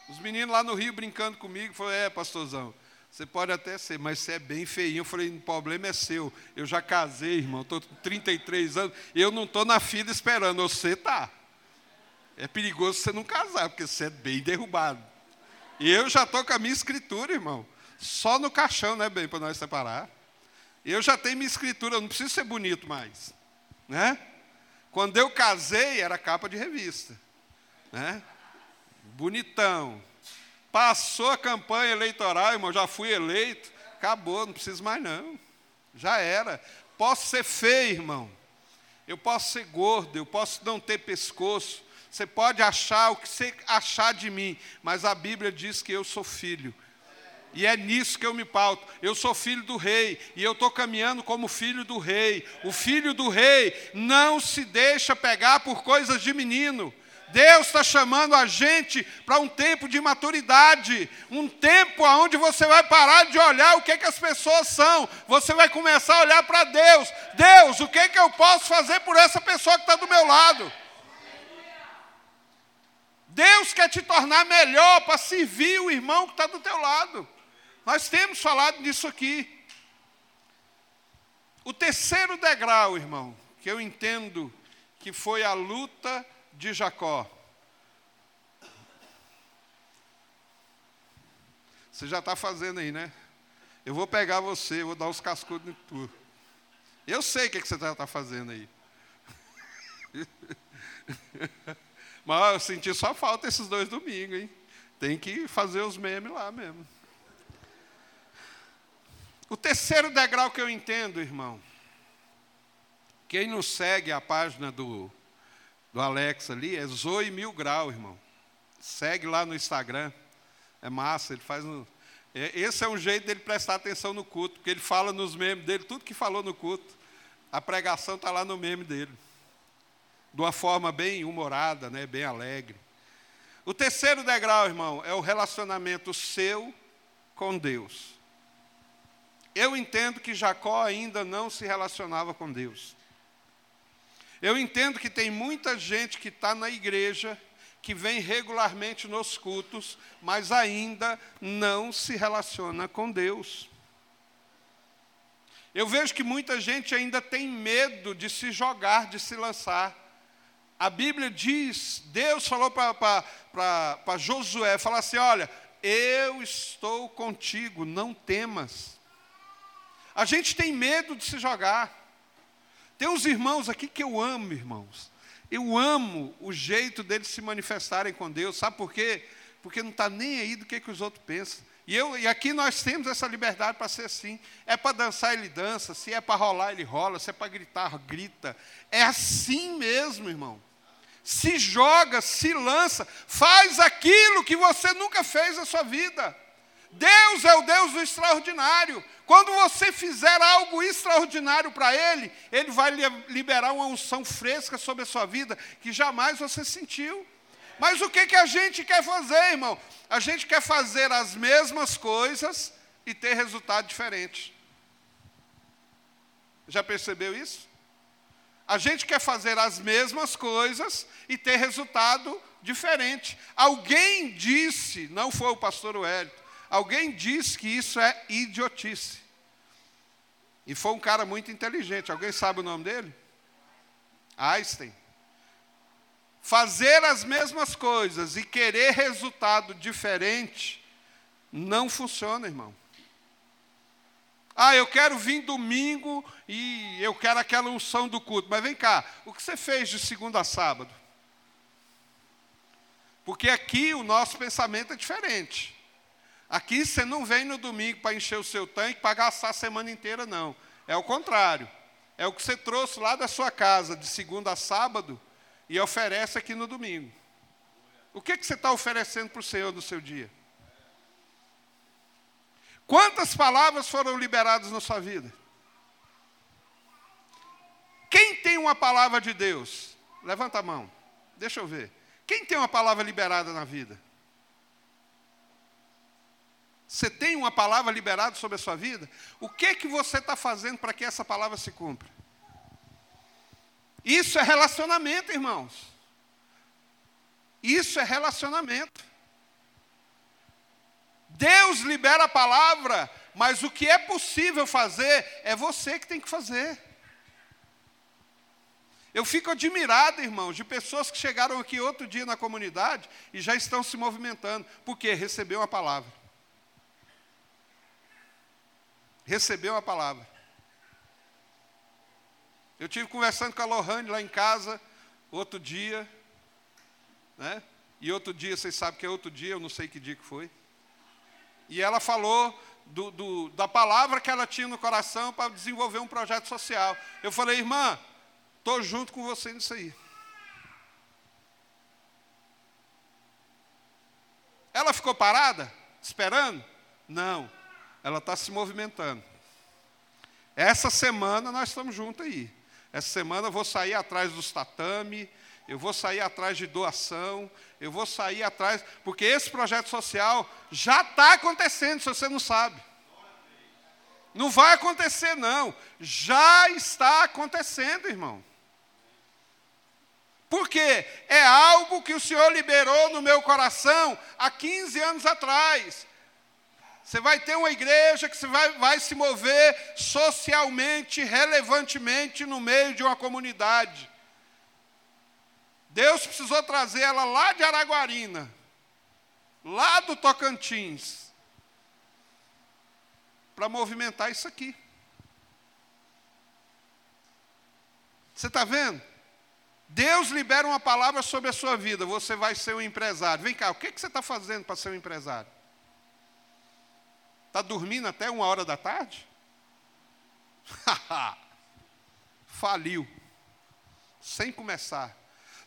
Os meninos lá no Rio brincando comigo, falaram, é, pastorzão, você pode até ser, mas você é bem feinho. Eu falei, o problema é seu. Eu já casei, irmão, estou com 33 anos, eu não estou na fila esperando, você está. É perigoso você não casar, porque você é bem derrubado. E eu já estou com a minha escritura, irmão. Só no caixão, né, bem, para nós separar. Eu já tenho minha escritura, não preciso ser bonito mais. Né? Quando eu casei, era capa de revista. Né? Bonitão. Passou a campanha eleitoral, irmão, já fui eleito. Acabou, não preciso mais não. Já era. Posso ser feio, irmão. Eu posso ser gordo, eu posso não ter pescoço, você pode achar o que você achar de mim, mas a Bíblia diz que eu sou filho. E é nisso que eu me pauto. Eu sou filho do rei e eu estou caminhando como filho do rei. O filho do rei não se deixa pegar por coisas de menino. Deus está chamando a gente para um tempo de maturidade, um tempo onde você vai parar de olhar o que, que as pessoas são, você vai começar a olhar para Deus. Deus, o que, que eu posso fazer por essa pessoa que está do meu lado? Deus quer te tornar melhor para servir o irmão que está do teu lado. Nós temos falado disso aqui. O terceiro degrau, irmão, que eu entendo que foi a luta de Jacó. Você já está fazendo aí, né? Eu vou pegar você, vou dar os cascudos no tu. Eu sei o que, que você já está fazendo aí. Mas eu senti só falta esses dois domingos, hein? Tem que fazer os memes lá mesmo. O terceiro degrau que eu entendo, irmão. Quem não segue a página do, do Alex ali é Zoe Mil Grau, irmão. Segue lá no Instagram. É massa, ele faz no, é, esse é um jeito dele prestar atenção no culto, porque ele fala nos memes dele, tudo que falou no culto. A pregação está lá no meme dele de uma forma bem humorada, né, bem alegre. O terceiro degrau, irmão, é o relacionamento seu com Deus. Eu entendo que Jacó ainda não se relacionava com Deus. Eu entendo que tem muita gente que está na igreja, que vem regularmente nos cultos, mas ainda não se relaciona com Deus. Eu vejo que muita gente ainda tem medo de se jogar, de se lançar. A Bíblia diz, Deus falou para Josué, fala assim, olha, eu estou contigo, não temas. A gente tem medo de se jogar. Tem uns irmãos aqui que eu amo, irmãos. Eu amo o jeito deles se manifestarem com Deus. Sabe por quê? Porque não está nem aí do que, que os outros pensam. E, eu, e aqui nós temos essa liberdade para ser assim. É para dançar, ele dança. Se é para rolar, ele rola. Se é para gritar, grita. É assim mesmo, irmão. Se joga, se lança, faz aquilo que você nunca fez na sua vida. Deus é o Deus do extraordinário. Quando você fizer algo extraordinário para Ele, Ele vai liberar uma unção fresca sobre a sua vida que jamais você sentiu. Mas o que, que a gente quer fazer, irmão? A gente quer fazer as mesmas coisas e ter resultado diferente. Já percebeu isso? A gente quer fazer as mesmas coisas e ter resultado diferente. Alguém disse, não foi o pastor Wellington, alguém disse que isso é idiotice. E foi um cara muito inteligente. Alguém sabe o nome dele? Einstein. Fazer as mesmas coisas e querer resultado diferente não funciona, irmão. Ah, eu quero vir domingo e eu quero aquela unção do culto. Mas vem cá, o que você fez de segunda a sábado? Porque aqui o nosso pensamento é diferente. Aqui você não vem no domingo para encher o seu tanque para gastar a semana inteira, não. É o contrário. É o que você trouxe lá da sua casa de segunda a sábado e oferece aqui no domingo. O que, que você está oferecendo para o Senhor no seu dia? Quantas palavras foram liberadas na sua vida? Quem tem uma palavra de Deus? Levanta a mão. Deixa eu ver. Quem tem uma palavra liberada na vida? Você tem uma palavra liberada sobre a sua vida? O que que você está fazendo para que essa palavra se cumpra? Isso é relacionamento, irmãos. Isso é relacionamento. Deus libera a palavra, mas o que é possível fazer é você que tem que fazer. Eu fico admirado, irmãos, de pessoas que chegaram aqui outro dia na comunidade e já estão se movimentando, porque recebeu a palavra. Recebeu a palavra. Eu tive conversando com a Lohane lá em casa outro dia, né? E outro dia, vocês sabem que é outro dia, eu não sei que dia que foi. E ela falou do, do, da palavra que ela tinha no coração para desenvolver um projeto social. Eu falei, irmã, estou junto com você nisso aí. Ela ficou parada, esperando? Não, ela está se movimentando. Essa semana nós estamos juntos aí. Essa semana eu vou sair atrás dos tatame, eu vou sair atrás de doação, eu vou sair atrás, porque esse projeto social já está acontecendo, se você não sabe. Não vai acontecer, não. Já está acontecendo, irmão. Por quê? É algo que o Senhor liberou no meu coração há 15 anos atrás. Você vai ter uma igreja que vai, vai se mover socialmente, relevantemente no meio de uma comunidade. Deus precisou trazer ela lá de Araguarina, lá do Tocantins, para movimentar isso aqui. Você está vendo? Deus libera uma palavra sobre a sua vida, você vai ser um empresário. Vem cá, o que, que você está fazendo para ser um empresário? Está dormindo até uma hora da tarde? Faliu. Sem começar.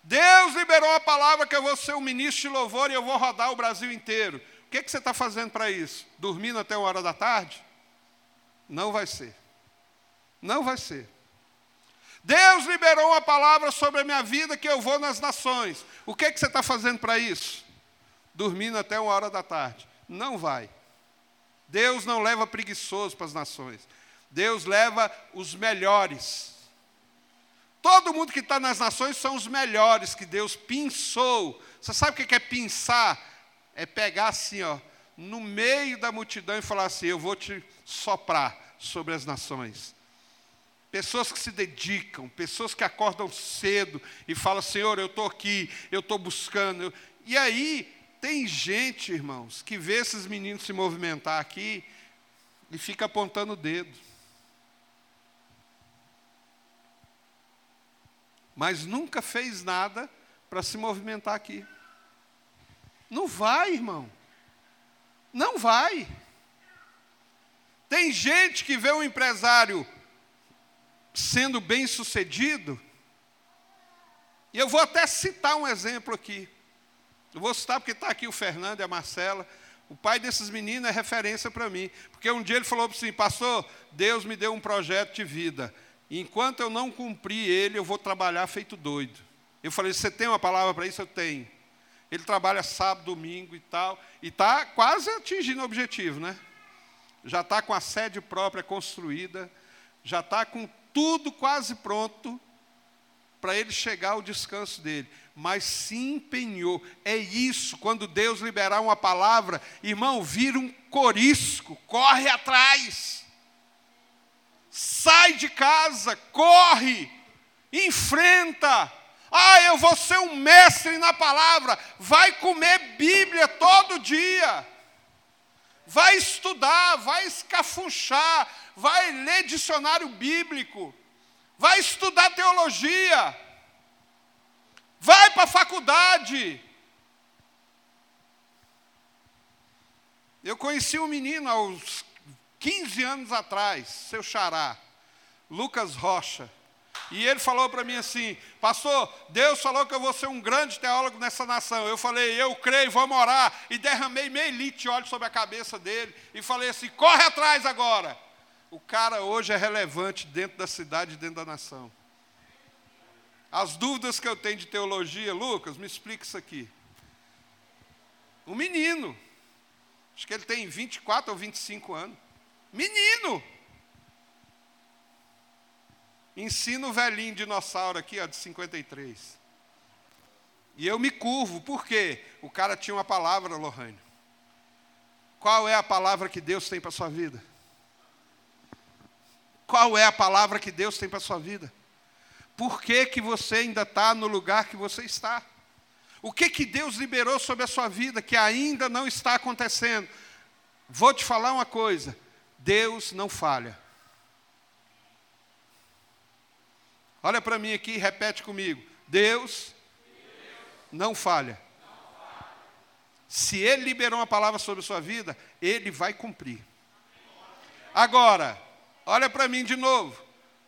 Deus liberou a palavra que eu vou ser um ministro de louvor e eu vou rodar o Brasil inteiro. O que, que você está fazendo para isso? Dormindo até uma hora da tarde? Não vai ser. Não vai ser. Deus liberou uma palavra sobre a minha vida que eu vou nas nações. O que, que você está fazendo para isso? Dormindo até uma hora da tarde. Não vai. Deus não leva preguiçoso para as nações. Deus leva os melhores. Todo mundo que está nas nações são os melhores que Deus pinçou. Você sabe o que é pinçar? É pegar assim, ó, no meio da multidão e falar assim: Eu vou te soprar sobre as nações. Pessoas que se dedicam, pessoas que acordam cedo e falam: Senhor, eu estou aqui, eu estou buscando. E aí, tem gente, irmãos, que vê esses meninos se movimentar aqui e fica apontando o dedo. Mas nunca fez nada para se movimentar aqui. Não vai, irmão. Não vai. Tem gente que vê um empresário sendo bem sucedido E eu vou até citar um exemplo aqui. Eu vou citar porque está aqui o Fernando e a Marcela. O pai desses meninos é referência para mim. Porque um dia ele falou mim, pastor, Deus me deu um projeto de vida. Enquanto eu não cumprir ele, eu vou trabalhar feito doido. Eu falei, você tem uma palavra para isso? Eu tenho. Ele trabalha sábado, domingo e tal. E está quase atingindo o objetivo, né? Já está com a sede própria construída. Já está com tudo quase pronto para ele chegar ao descanso dele, mas se empenhou. É isso, quando Deus liberar uma palavra, irmão, vira um corisco, corre atrás. Sai de casa, corre, enfrenta. Ah, eu vou ser um mestre na palavra. Vai comer Bíblia todo dia. Vai estudar, vai escafunchar, vai ler dicionário bíblico vai estudar teologia, vai para a faculdade. Eu conheci um menino aos 15 anos atrás, seu xará, Lucas Rocha. E ele falou para mim assim: Pastor, Deus falou que eu vou ser um grande teólogo nessa nação. Eu falei: Eu creio, vamos orar. E derramei meio litro de óleo sobre a cabeça dele. E falei assim: Corre atrás agora o cara hoje é relevante dentro da cidade dentro da nação. As dúvidas que eu tenho de teologia, Lucas, me explica isso aqui. Um menino, acho que ele tem 24 ou 25 anos. Menino! Ensina o velhinho dinossauro aqui, ó, de 53. E eu me curvo, por quê? O cara tinha uma palavra, Lohane. Qual é a palavra que Deus tem para a sua vida? Qual é a palavra que Deus tem para a sua vida? Por que, que você ainda está no lugar que você está? O que, que Deus liberou sobre a sua vida que ainda não está acontecendo? Vou te falar uma coisa: Deus não falha. Olha para mim aqui e repete comigo: Deus, não falha. Se Ele liberou uma palavra sobre a sua vida, Ele vai cumprir. Agora, Olha para mim de novo.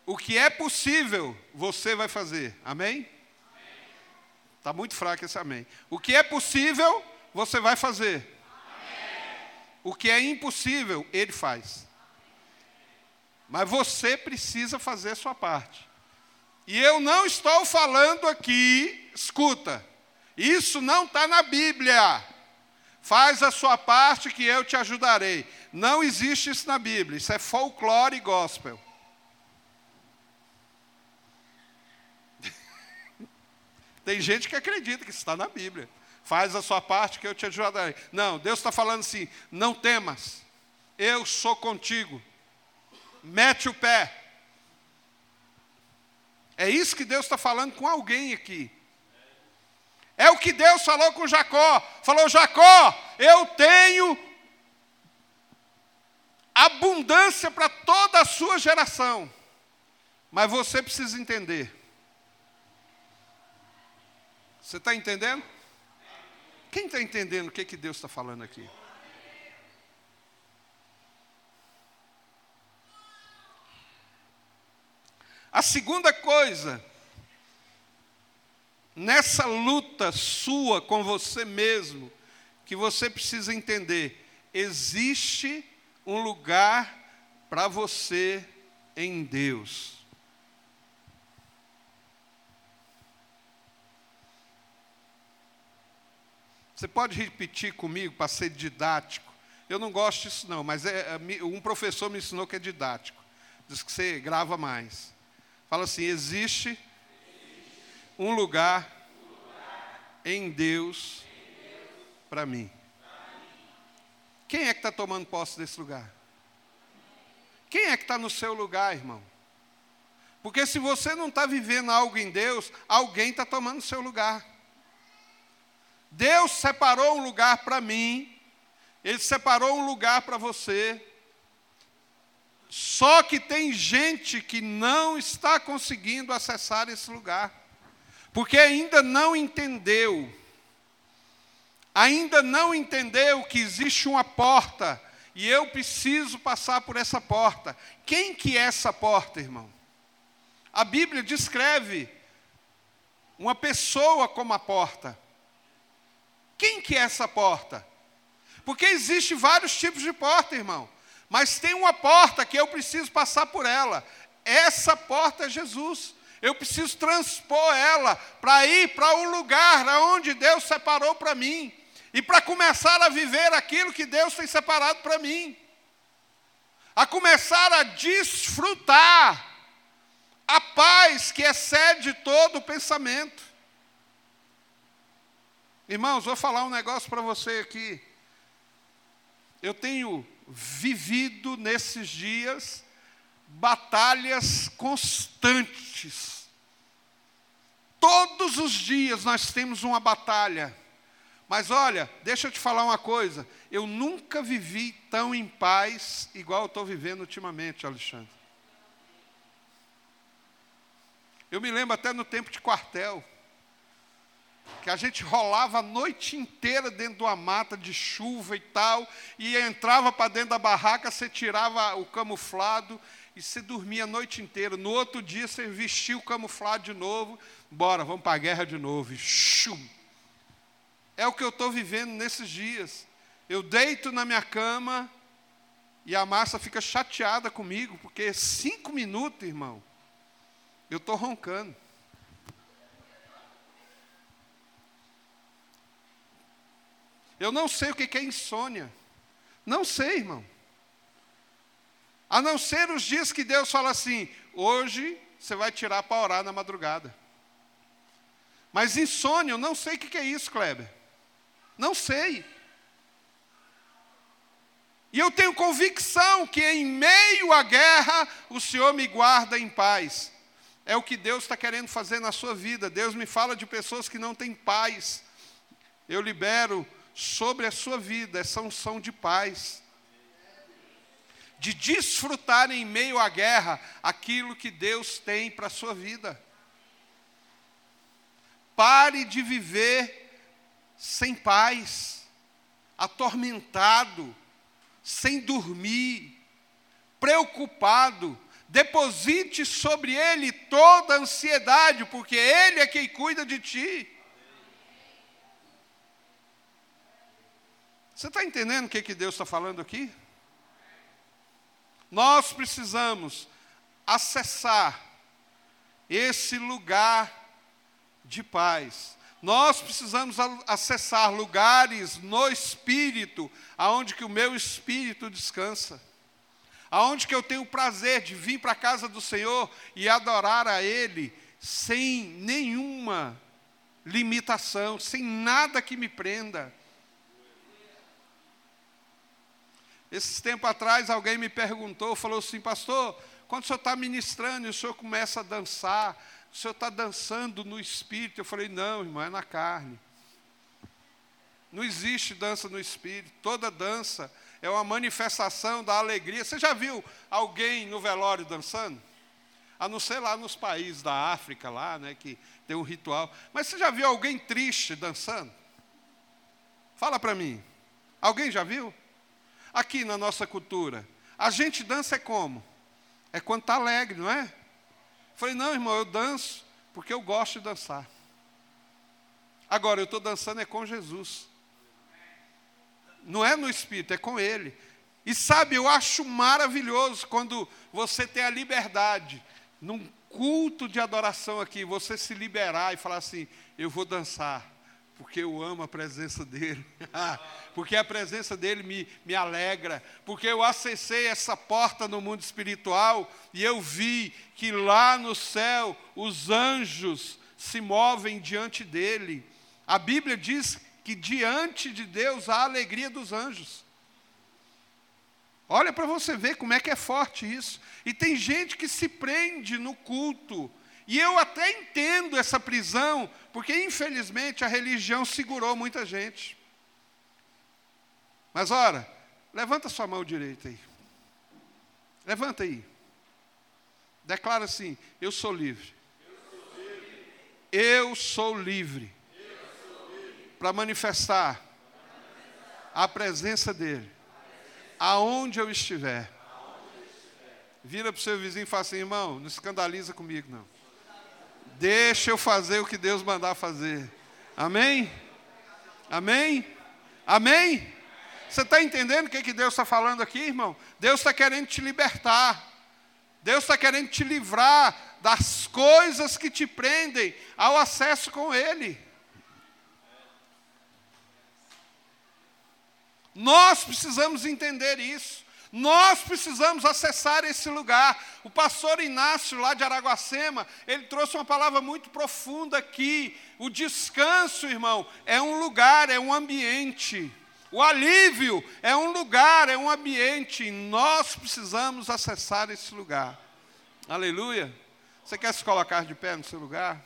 O que é possível, você vai fazer. Amém? Está muito fraco esse amém. O que é possível, você vai fazer. O que é impossível, ele faz. Mas você precisa fazer sua parte. E eu não estou falando aqui, escuta, isso não está na Bíblia. Faz a sua parte que eu te ajudarei. Não existe isso na Bíblia, isso é folclore e gospel. Tem gente que acredita que isso está na Bíblia. Faz a sua parte que eu te ajudarei. Não, Deus está falando assim: não temas, eu sou contigo. Mete o pé. É isso que Deus está falando com alguém aqui. É o que Deus falou com Jacó. Falou: Jacó, eu tenho abundância para toda a sua geração. Mas você precisa entender. Você está entendendo? Quem está entendendo o que, que Deus está falando aqui? A segunda coisa nessa luta sua com você mesmo, que você precisa entender: existe um lugar para você em Deus. Você pode repetir comigo para ser didático? Eu não gosto disso não, mas é, é um professor me ensinou que é didático. Diz que você grava mais. Fala assim: existe um lugar em Deus para mim. Quem é que está tomando posse desse lugar? Quem é que está no seu lugar, irmão? Porque se você não está vivendo algo em Deus, alguém está tomando seu lugar. Deus separou um lugar para mim, Ele separou um lugar para você. Só que tem gente que não está conseguindo acessar esse lugar porque ainda não entendeu, ainda não entendeu que existe uma porta e eu preciso passar por essa porta. Quem que é essa porta, irmão? A Bíblia descreve uma pessoa como a porta. Quem que é essa porta? Porque existe vários tipos de porta, irmão. Mas tem uma porta que eu preciso passar por ela. Essa porta é Jesus. Eu preciso transpor ela para ir para o lugar onde Deus separou para mim. E para começar a viver aquilo que Deus tem separado para mim. A começar a desfrutar a paz que excede todo o pensamento. Irmãos, vou falar um negócio para você aqui. Eu tenho vivido nesses dias batalhas constantes. Todos os dias nós temos uma batalha. Mas olha, deixa eu te falar uma coisa. Eu nunca vivi tão em paz igual eu estou vivendo ultimamente, Alexandre. Eu me lembro até no tempo de quartel que a gente rolava a noite inteira dentro de uma mata de chuva e tal, e entrava para dentro da barraca, você tirava o camuflado e você dormia a noite inteira. No outro dia você vestia o camuflado de novo, bora, vamos para a guerra de novo. Chum. É o que eu estou vivendo nesses dias. Eu deito na minha cama e a massa fica chateada comigo, porque cinco minutos, irmão, eu estou roncando. Eu não sei o que é insônia. Não sei, irmão. A não ser os dias que Deus fala assim: hoje você vai tirar para orar na madrugada. Mas insônia, eu não sei o que é isso, Kleber. Não sei. E eu tenho convicção que em meio à guerra, o Senhor me guarda em paz. É o que Deus está querendo fazer na sua vida. Deus me fala de pessoas que não têm paz. Eu libero sobre a sua vida essa unção de paz, de desfrutar em meio à guerra aquilo que Deus tem para a sua vida. Pare de viver sem paz, atormentado, sem dormir, preocupado. Deposite sobre Ele toda a ansiedade, porque Ele é quem cuida de ti. Você está entendendo o que, que Deus está falando aqui? Nós precisamos acessar esse lugar de paz. Nós precisamos acessar lugares no espírito, aonde que o meu espírito descansa. Aonde que eu tenho o prazer de vir para a casa do Senhor e adorar a ele sem nenhuma limitação, sem nada que me prenda. Esses tempos atrás, alguém me perguntou, falou assim, pastor, quando o senhor está ministrando e o senhor começa a dançar, o senhor está dançando no espírito? Eu falei, não, irmão, é na carne. Não existe dança no espírito. Toda dança é uma manifestação da alegria. Você já viu alguém no velório dançando? A não ser lá nos países da África, lá, né, que tem um ritual. Mas você já viu alguém triste dançando? Fala para mim. Alguém já viu? Aqui na nossa cultura. A gente dança é como? É quando está alegre, não é? Falei, não, irmão, eu danço porque eu gosto de dançar. Agora, eu estou dançando é com Jesus. Não é no Espírito, é com Ele. E sabe, eu acho maravilhoso quando você tem a liberdade, num culto de adoração aqui, você se liberar e falar assim: eu vou dançar porque eu amo a presença dEle, porque a presença dEle me, me alegra, porque eu acessei essa porta no mundo espiritual e eu vi que lá no céu os anjos se movem diante dEle. A Bíblia diz que diante de Deus há a alegria dos anjos. Olha para você ver como é que é forte isso. E tem gente que se prende no culto e eu até entendo essa prisão, porque infelizmente a religião segurou muita gente. Mas ora, levanta sua mão direita aí. Levanta aí. Declara assim: Eu sou livre. Eu sou livre. Para manifestar a presença dEle. Aonde eu estiver. Vira para o seu vizinho e fala assim: irmão, não escandaliza comigo, não. Deixa eu fazer o que Deus mandar fazer. Amém? Amém? Amém? Você está entendendo o que, que Deus está falando aqui, irmão? Deus está querendo te libertar. Deus está querendo te livrar das coisas que te prendem ao acesso com Ele. Nós precisamos entender isso. Nós precisamos acessar esse lugar. O pastor Inácio, lá de Araguacema, ele trouxe uma palavra muito profunda aqui. O descanso, irmão, é um lugar, é um ambiente. O alívio é um lugar, é um ambiente. Nós precisamos acessar esse lugar. Aleluia. Você quer se colocar de pé no seu lugar?